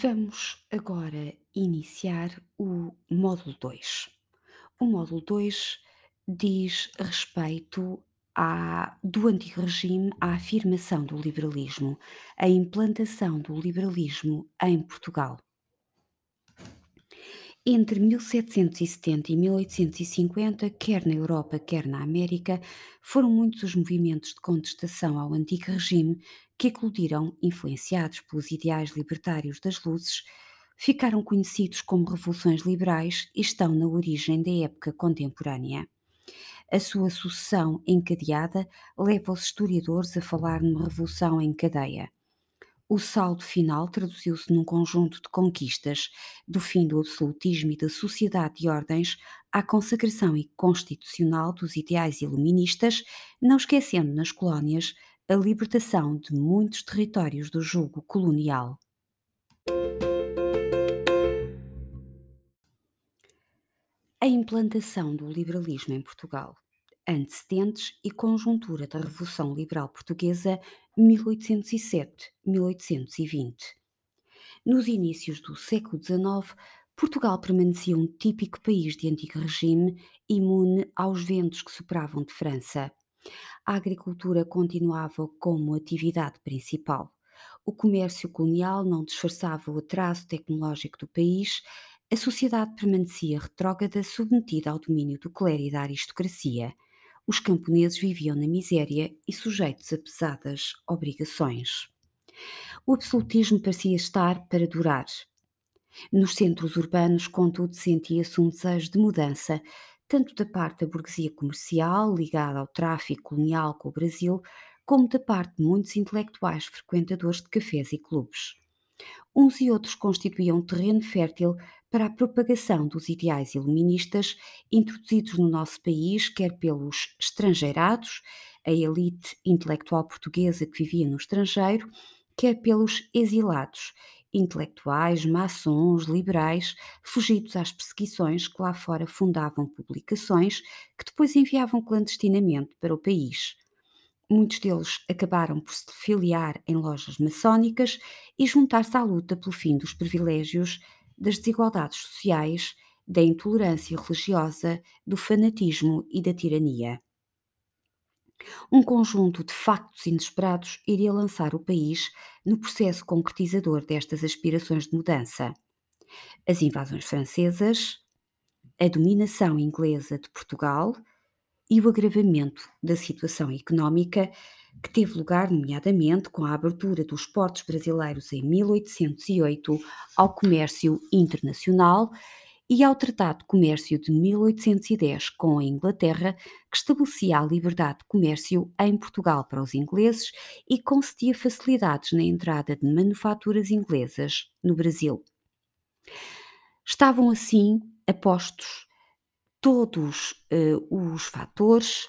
Vamos agora iniciar o módulo 2. O módulo 2 diz respeito à do antigo regime à afirmação do liberalismo, a implantação do liberalismo em Portugal. Entre 1770 e 1850, quer na Europa, quer na América, foram muitos os movimentos de contestação ao antigo regime que eclodiram, influenciados pelos ideais libertários das luzes, ficaram conhecidos como revoluções liberais e estão na origem da época contemporânea. A sua sucessão encadeada leva os historiadores a falar numa revolução em cadeia. O saldo final traduziu-se num conjunto de conquistas, do fim do absolutismo e da sociedade de ordens à consagração constitucional dos ideais iluministas, não esquecendo nas colónias a libertação de muitos territórios do jugo colonial. A implantação do liberalismo em Portugal antecedentes e conjuntura da Revolução Liberal Portuguesa 1807-1820. Nos inícios do século XIX, Portugal permanecia um típico país de antigo regime, imune aos ventos que sopravam de França. A agricultura continuava como atividade principal. O comércio colonial não disfarçava o atraso tecnológico do país, a sociedade permanecia retrógrada, submetida ao domínio do clero e da aristocracia os camponeses viviam na miséria e sujeitos a pesadas obrigações. O absolutismo parecia estar para durar. Nos centros urbanos, contudo, sentia-se um desejo de mudança, tanto da parte da burguesia comercial, ligada ao tráfico colonial com o Brasil, como da parte de muitos intelectuais frequentadores de cafés e clubes. Uns e outros constituíam terreno fértil para a propagação dos ideais iluministas introduzidos no nosso país, quer pelos estrangeirados, a elite intelectual portuguesa que vivia no estrangeiro, quer pelos exilados, intelectuais, maçons, liberais, fugidos às perseguições que lá fora fundavam publicações que depois enviavam clandestinamente para o país. Muitos deles acabaram por se filiar em lojas maçónicas e juntar-se à luta pelo fim dos privilégios das desigualdades sociais, da intolerância religiosa, do fanatismo e da tirania. Um conjunto de factos inesperados iria lançar o país no processo concretizador destas aspirações de mudança. As invasões francesas, a dominação inglesa de Portugal e o agravamento da situação económica que teve lugar, nomeadamente, com a abertura dos portos brasileiros em 1808 ao comércio internacional e ao Tratado de Comércio de 1810 com a Inglaterra, que estabelecia a liberdade de comércio em Portugal para os ingleses e concedia facilidades na entrada de manufaturas inglesas no Brasil. Estavam assim apostos todos uh, os fatores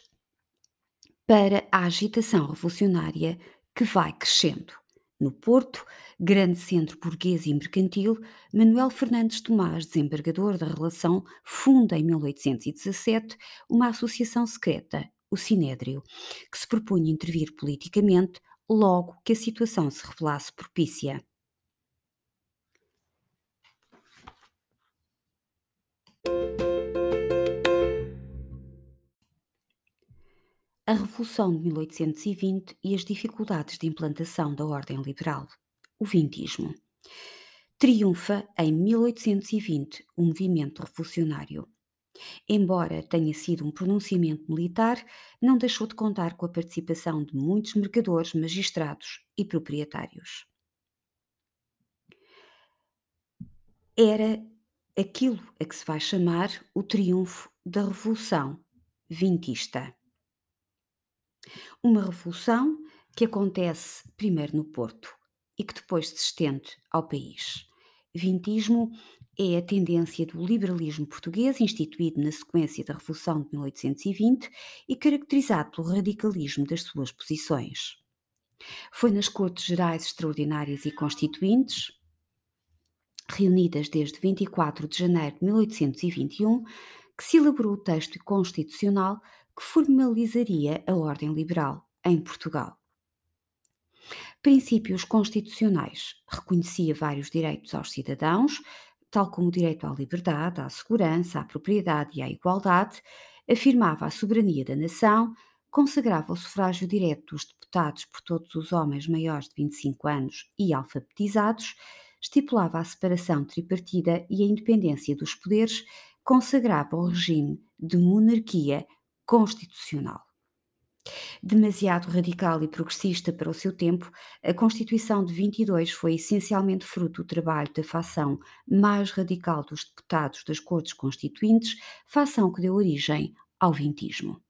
para a agitação revolucionária que vai crescendo. No Porto, grande centro burguês e mercantil, Manuel Fernandes Tomás, desembargador da relação, funda em 1817 uma associação secreta, o Sinédrio, que se propunha intervir politicamente logo que a situação se revelasse propícia. A Revolução de 1820 e as dificuldades de implantação da ordem liberal, o Vintismo. Triunfa em 1820 o movimento revolucionário. Embora tenha sido um pronunciamento militar, não deixou de contar com a participação de muitos mercadores, magistrados e proprietários. Era aquilo a que se vai chamar o triunfo da Revolução Vintista. Uma revolução que acontece primeiro no Porto e que depois se estende ao país. Vintismo é a tendência do liberalismo português instituído na sequência da Revolução de 1820 e caracterizado pelo radicalismo das suas posições. Foi nas Cortes Gerais Extraordinárias e Constituintes, reunidas desde 24 de janeiro de 1821, que se elaborou o texto constitucional que formalizaria a ordem liberal em Portugal. Princípios constitucionais. Reconhecia vários direitos aos cidadãos, tal como o direito à liberdade, à segurança, à propriedade e à igualdade, afirmava a soberania da nação, consagrava o sufrágio direto dos deputados por todos os homens maiores de 25 anos e alfabetizados, estipulava a separação tripartida e a independência dos poderes, consagrava o regime de monarquia constitucional. Demasiado radical e progressista para o seu tempo, a Constituição de 22 foi essencialmente fruto do trabalho da facção mais radical dos deputados das Cortes Constituintes, facção que deu origem ao vintismo.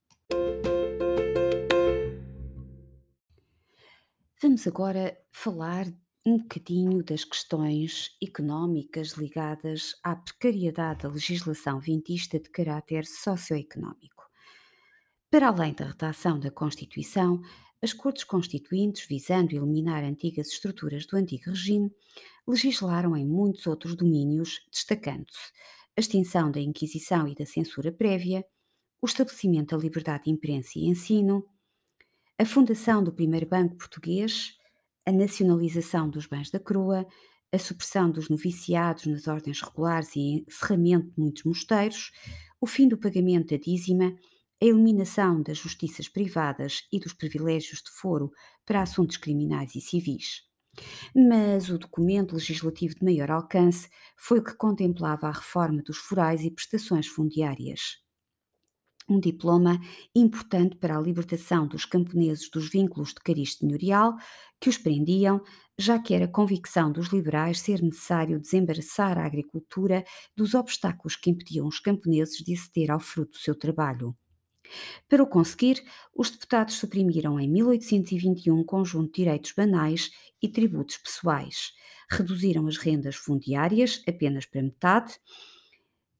Vamos agora falar um bocadinho das questões económicas ligadas à precariedade da legislação vintista de caráter socioeconómico. Para além da redação da Constituição, as Cortes Constituintes, visando eliminar antigas estruturas do antigo regime, legislaram em muitos outros domínios, destacando-se a extinção da Inquisição e da censura prévia, o estabelecimento da liberdade de imprensa e ensino, a fundação do primeiro Banco Português, a nacionalização dos bens da coroa, a supressão dos noviciados nas ordens regulares e encerramento de muitos mosteiros, o fim do pagamento da dízima a eliminação das justiças privadas e dos privilégios de foro para assuntos criminais e civis. Mas o documento legislativo de maior alcance foi o que contemplava a reforma dos forais e prestações fundiárias. Um diploma importante para a libertação dos camponeses dos vínculos de cariz senhorial que os prendiam, já que era convicção dos liberais ser necessário desembaraçar a agricultura dos obstáculos que impediam os camponeses de aceder ao fruto do seu trabalho. Para o conseguir, os deputados suprimiram em 1821 um conjunto de direitos banais e tributos pessoais, reduziram as rendas fundiárias apenas para metade,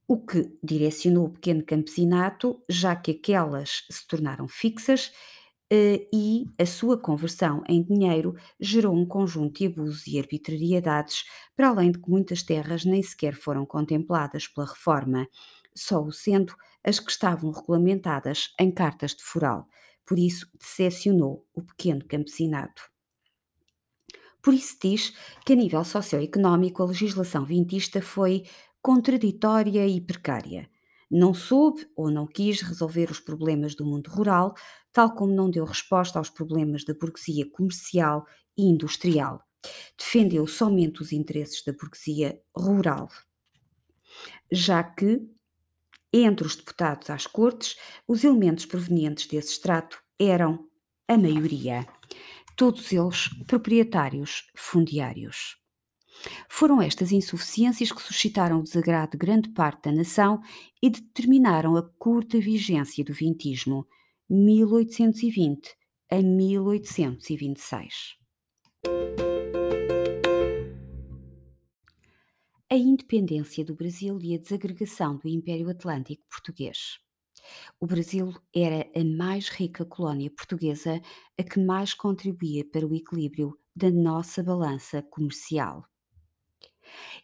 o que direcionou o pequeno campesinato, já que aquelas se tornaram fixas eh, e a sua conversão em dinheiro gerou um conjunto de abusos e arbitrariedades, para além de que muitas terras nem sequer foram contempladas pela reforma, só o sendo as que estavam regulamentadas em cartas de foral, por isso decepcionou o pequeno campesinado. Por isso diz que a nível socioeconómico a legislação vintista foi contraditória e precária. Não soube ou não quis resolver os problemas do mundo rural, tal como não deu resposta aos problemas da burguesia comercial e industrial. Defendeu somente os interesses da burguesia rural, já que entre os deputados às Cortes, os elementos provenientes desse extrato eram a maioria, todos eles proprietários fundiários. Foram estas insuficiências que suscitaram o desagrado de grande parte da nação e determinaram a curta vigência do vintismo, 1820 a 1826. A independência do Brasil e a desagregação do Império Atlântico Português. O Brasil era a mais rica colónia portuguesa, a que mais contribuía para o equilíbrio da nossa balança comercial.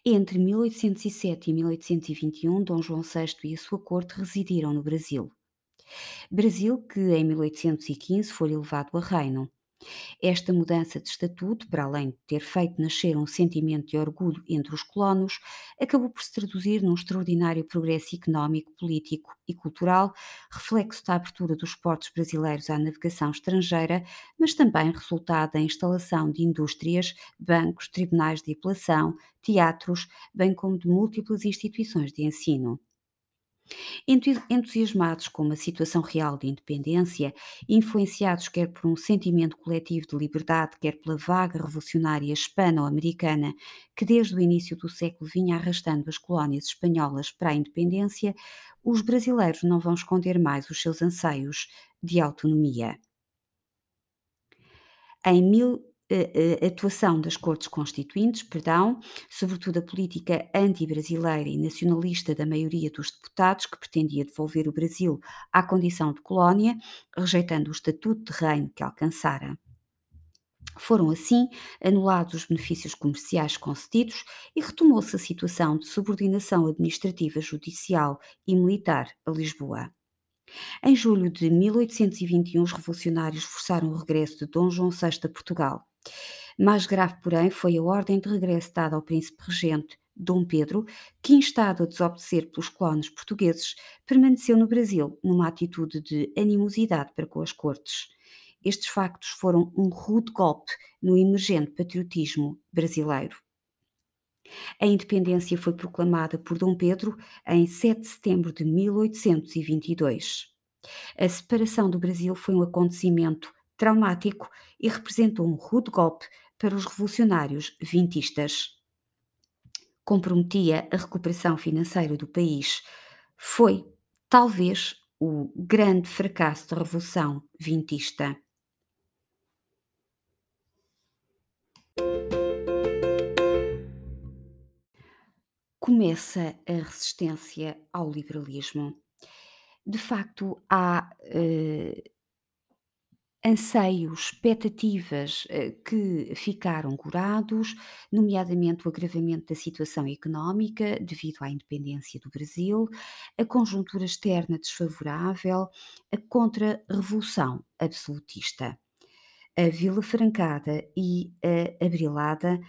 Entre 1807 e 1821, Dom João VI e a sua corte residiram no Brasil. Brasil que em 1815 foi elevado a reino. Esta mudança de estatuto, para além de ter feito nascer um sentimento de orgulho entre os colonos, acabou por se traduzir num extraordinário progresso económico, político e cultural, reflexo da abertura dos portos brasileiros à navegação estrangeira, mas também resultado da instalação de indústrias, bancos, tribunais de apelação, teatros, bem como de múltiplas instituições de ensino. Entusiasmados com uma situação real de independência, influenciados quer por um sentimento coletivo de liberdade, quer pela vaga revolucionária hispano-americana que desde o início do século vinha arrastando as colónias espanholas para a independência, os brasileiros não vão esconder mais os seus anseios de autonomia. Em atuação das Cortes Constituintes, perdão, sobretudo a política anti-brasileira e nacionalista da maioria dos deputados que pretendia devolver o Brasil à condição de colónia, rejeitando o estatuto de reino que alcançara. Foram assim anulados os benefícios comerciais concedidos e retomou-se a situação de subordinação administrativa, judicial e militar a Lisboa. Em julho de 1821, os revolucionários forçaram o regresso de Dom João VI a Portugal. Mais grave, porém, foi a ordem de regresso dada ao príncipe regente Dom Pedro, que, instado a desobedecer pelos colonos portugueses, permaneceu no Brasil numa atitude de animosidade para com as cortes. Estes factos foram um rude golpe no emergente patriotismo brasileiro. A independência foi proclamada por Dom Pedro em 7 de setembro de 1822. A separação do Brasil foi um acontecimento traumático e representou um rude golpe para os revolucionários vintistas. Comprometia a recuperação financeira do país. Foi, talvez, o grande fracasso da Revolução Vintista. Começa a resistência ao liberalismo. De facto, há uh, anseios, expectativas eh, que ficaram curados, nomeadamente o agravamento da situação económica devido à independência do Brasil, a conjuntura externa desfavorável, a contra-revolução absolutista. A Vila Francada e a Abrilada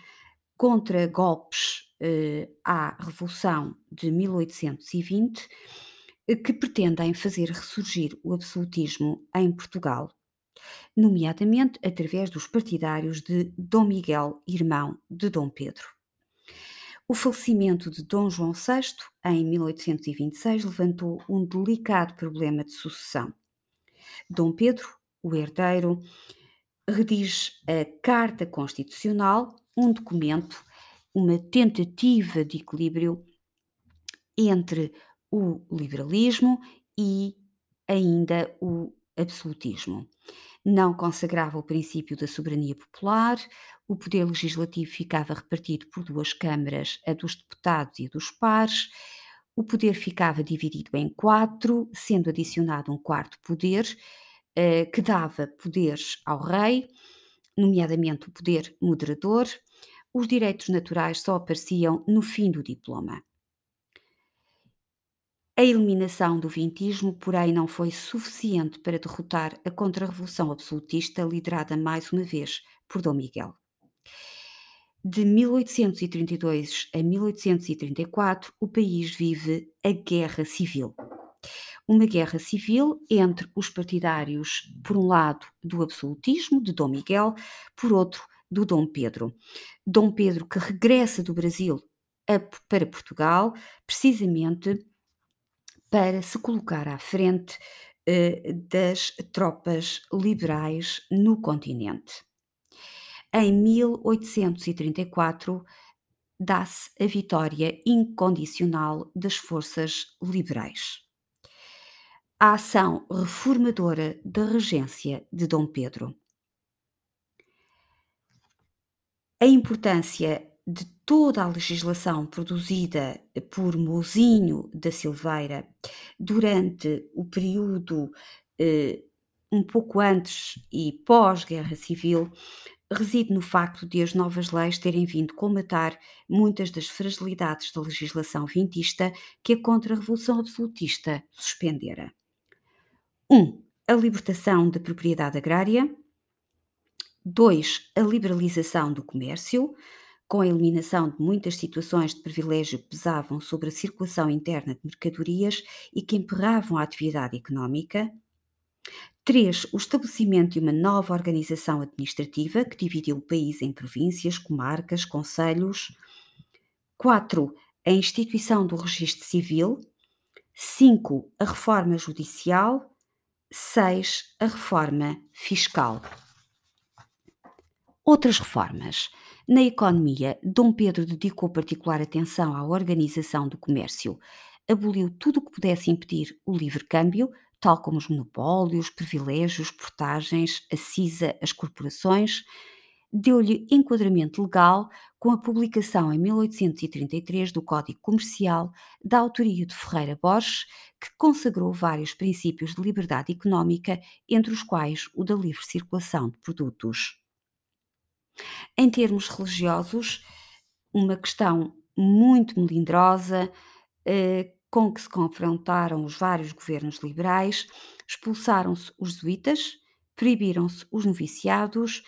contra golpes eh, à Revolução de 1820 eh, que pretendem fazer ressurgir o absolutismo em Portugal nomeadamente através dos partidários de Dom Miguel, irmão de Dom Pedro. O falecimento de Dom João VI, em 1826, levantou um delicado problema de sucessão. Dom Pedro, o herdeiro, redige a Carta Constitucional, um documento, uma tentativa de equilíbrio entre o liberalismo e ainda o absolutismo não consagrava o princípio da soberania popular, o poder legislativo ficava repartido por duas câmaras, a dos deputados e a dos pares, o poder ficava dividido em quatro, sendo adicionado um quarto poder, eh, que dava poderes ao rei, nomeadamente o poder moderador. Os direitos naturais só apareciam no fim do diploma. A eliminação do vintismo, porém, não foi suficiente para derrotar a contra-revolução absolutista liderada mais uma vez por Dom Miguel. De 1832 a 1834, o país vive a Guerra Civil. Uma guerra civil entre os partidários, por um lado, do absolutismo, de Dom Miguel, por outro, do Dom Pedro. Dom Pedro que regressa do Brasil a, para Portugal, precisamente para se colocar à frente eh, das tropas liberais no continente. Em 1834, dá-se a vitória incondicional das forças liberais. A ação reformadora da regência de Dom Pedro. A importância de toda a legislação produzida por Mozinho da Silveira durante o período eh, um pouco antes e pós-guerra civil reside no facto de as novas leis terem vindo colmatar muitas das fragilidades da legislação vintista que a contra-revolução absolutista suspendera. 1. Um, a libertação da propriedade agrária. 2. A liberalização do comércio com a eliminação de muitas situações de privilégio que pesavam sobre a circulação interna de mercadorias e que emperravam a atividade económica. 3. O estabelecimento de uma nova organização administrativa que dividiu o país em províncias, comarcas, conselhos. 4. A instituição do registro civil. 5. A reforma judicial. 6. A reforma fiscal. Outras reformas. Na economia, Dom Pedro dedicou particular atenção à organização do comércio. Aboliu tudo o que pudesse impedir o livre câmbio, tal como os monopólios, privilégios, portagens, a CISA, as corporações. Deu-lhe enquadramento legal com a publicação em 1833 do Código Comercial da autoria de Ferreira Borges, que consagrou vários princípios de liberdade económica, entre os quais o da livre circulação de produtos. Em termos religiosos, uma questão muito melindrosa, eh, com que se confrontaram os vários governos liberais, expulsaram-se os jesuítas, proibiram-se os noviciados,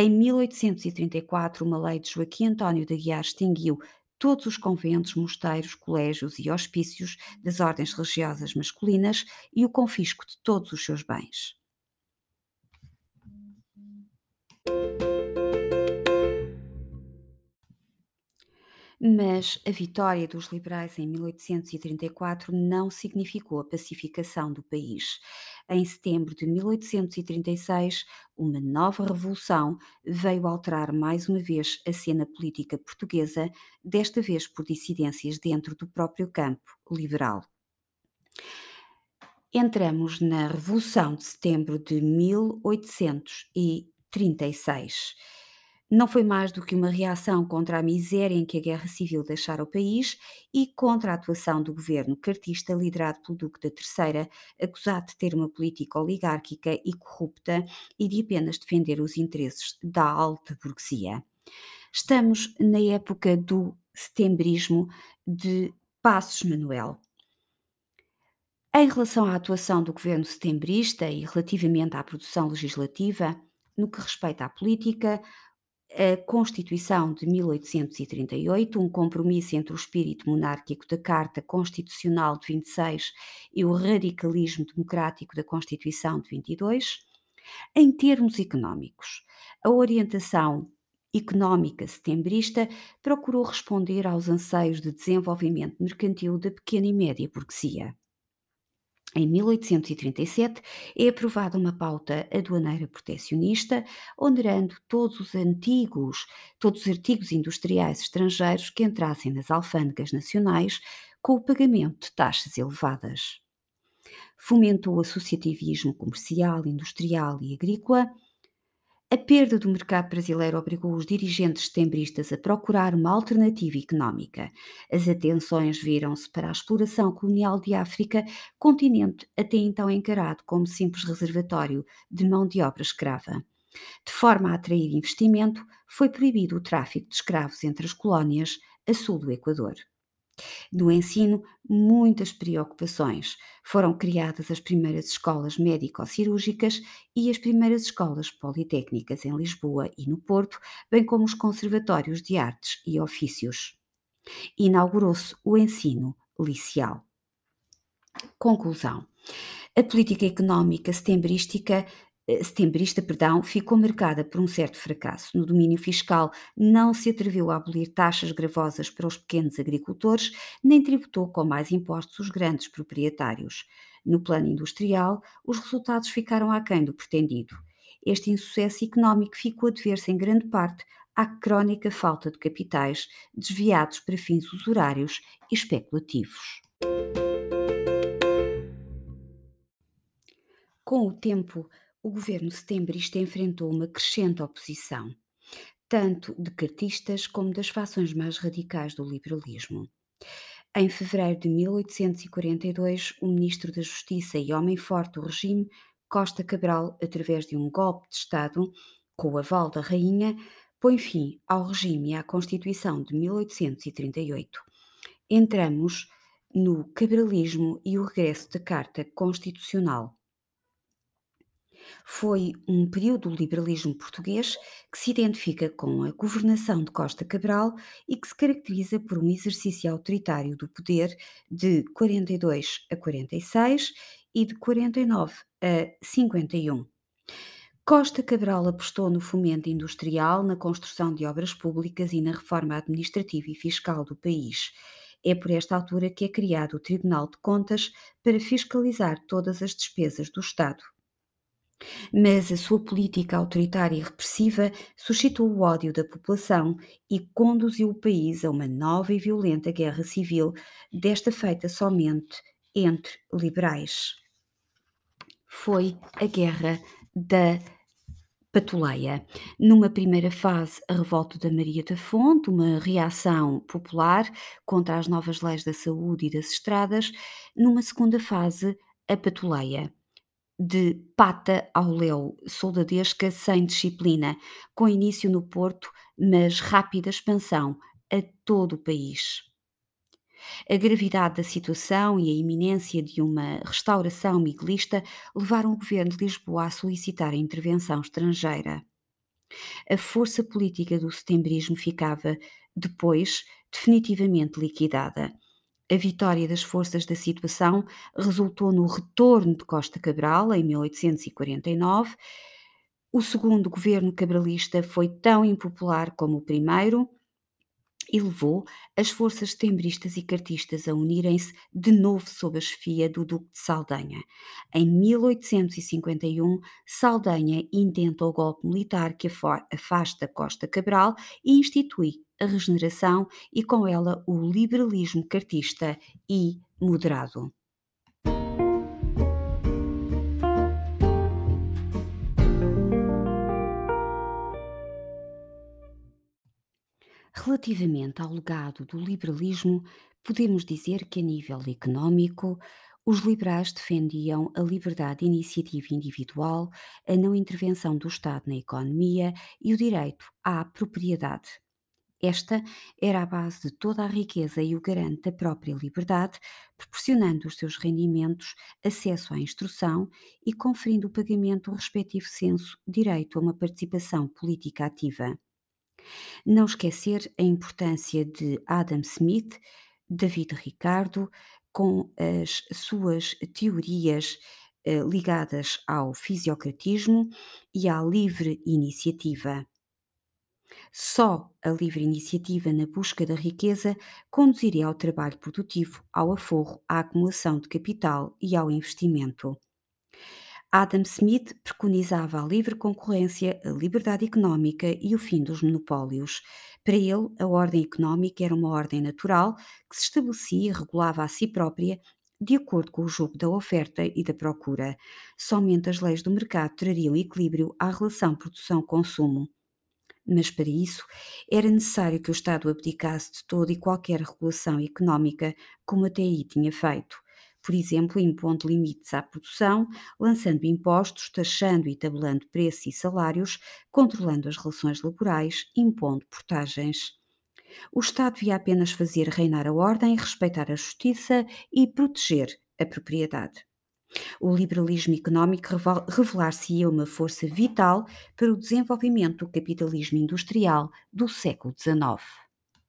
Em 1834, uma lei de Joaquim António de Aguiar extinguiu todos os conventos, mosteiros, colégios e hospícios das ordens religiosas masculinas e o confisco de todos os seus bens. Mas a vitória dos liberais em 1834 não significou a pacificação do país. Em setembro de 1836, uma nova revolução veio alterar mais uma vez a cena política portuguesa, desta vez por dissidências dentro do próprio campo liberal. Entramos na Revolução de Setembro de 1836 não foi mais do que uma reação contra a miséria em que a guerra civil deixara o país e contra a atuação do governo cartista liderado pelo Duque da Terceira, acusado de ter uma política oligárquica e corrupta e de apenas defender os interesses da alta burguesia. Estamos na época do setembrismo de Passos Manuel. Em relação à atuação do governo setembrista e relativamente à produção legislativa, no que respeita à política, a Constituição de 1838, um compromisso entre o espírito monárquico da Carta Constitucional de 26 e o radicalismo democrático da Constituição de 22. Em termos económicos, a orientação económica setembrista procurou responder aos anseios de desenvolvimento mercantil da pequena e média burguesia. Em 1837 é aprovada uma pauta aduaneira protecionista, onerando todos os antigos, todos os artigos industriais estrangeiros que entrassem nas alfândegas nacionais com o pagamento de taxas elevadas. Fomentou o associativismo comercial, industrial e agrícola, a perda do mercado brasileiro obrigou os dirigentes setembristas a procurar uma alternativa económica. As atenções viram-se para a exploração colonial de África, continente até então encarado como simples reservatório de mão de obra escrava. De forma a atrair investimento, foi proibido o tráfico de escravos entre as colónias a sul do Equador. No ensino, muitas preocupações. Foram criadas as primeiras escolas médico-cirúrgicas e as primeiras escolas politécnicas em Lisboa e no Porto, bem como os conservatórios de artes e ofícios. Inaugurou-se o ensino liceal. Conclusão. A política económica setembrística setembrista, perdão, ficou marcada por um certo fracasso. No domínio fiscal, não se atreveu a abolir taxas gravosas para os pequenos agricultores, nem tributou com mais impostos os grandes proprietários. No plano industrial, os resultados ficaram aquém do pretendido. Este insucesso económico ficou a dever-se em grande parte à crónica falta de capitais desviados para fins usurários e especulativos. Com o tempo, o governo setembrista enfrentou uma crescente oposição, tanto de cartistas como das fações mais radicais do liberalismo. Em fevereiro de 1842, o ministro da Justiça e homem forte do regime, Costa Cabral, através de um golpe de Estado, com o aval da rainha, põe fim ao regime e à Constituição de 1838. Entramos no cabralismo e o regresso da Carta Constitucional foi um período do liberalismo português que se identifica com a governação de Costa Cabral e que se caracteriza por um exercício autoritário do poder de 42 a 46 e de 49 a 51. Costa Cabral apostou no fomento industrial, na construção de obras públicas e na reforma administrativa e fiscal do país. É por esta altura que é criado o Tribunal de Contas para fiscalizar todas as despesas do Estado. Mas a sua política autoritária e repressiva suscitou o ódio da população e conduziu o país a uma nova e violenta guerra civil, desta feita somente entre liberais. Foi a Guerra da Patuleia. Numa primeira fase, a revolta da Maria da Fonte, uma reação popular contra as novas leis da saúde e das estradas. Numa segunda fase, a Patuleia de pata ao léu, soldadesca sem disciplina, com início no Porto, mas rápida expansão a todo o país. A gravidade da situação e a iminência de uma restauração miguelista levaram o governo de Lisboa a solicitar a intervenção estrangeira. A força política do setembrismo ficava, depois, definitivamente liquidada. A vitória das forças da situação resultou no retorno de Costa Cabral em 1849. O segundo governo cabralista foi tão impopular como o primeiro e levou as forças tembristas e cartistas a unirem-se de novo sob a chefia do Duque de Saldanha. Em 1851, Saldanha intenta o golpe militar que afasta Costa Cabral e institui a regeneração e com ela o liberalismo cartista e moderado. Relativamente ao legado do liberalismo, podemos dizer que, a nível económico, os liberais defendiam a liberdade de iniciativa individual, a não intervenção do Estado na economia e o direito à propriedade. Esta era a base de toda a riqueza e o garante da própria liberdade, proporcionando os seus rendimentos acesso à instrução e conferindo o pagamento do respectivo censo direito a uma participação política ativa. Não esquecer a importância de Adam Smith, David Ricardo, com as suas teorias eh, ligadas ao fisiocratismo e à livre iniciativa. Só a livre iniciativa na busca da riqueza conduziria ao trabalho produtivo, ao aforro, à acumulação de capital e ao investimento. Adam Smith preconizava a livre concorrência, a liberdade económica e o fim dos monopólios. Para ele, a ordem económica era uma ordem natural que se estabelecia e regulava a si própria de acordo com o jogo da oferta e da procura. Somente as leis do mercado trariam equilíbrio à relação produção-consumo. Mas para isso era necessário que o Estado abdicasse de toda e qualquer regulação económica, como até aí tinha feito por exemplo, impondo limites à produção, lançando impostos, taxando e tabelando preços e salários, controlando as relações laborais, impondo portagens. O Estado devia apenas fazer reinar a ordem, respeitar a justiça e proteger a propriedade. O liberalismo económico revelar-se-ia uma força vital para o desenvolvimento do capitalismo industrial do século XIX.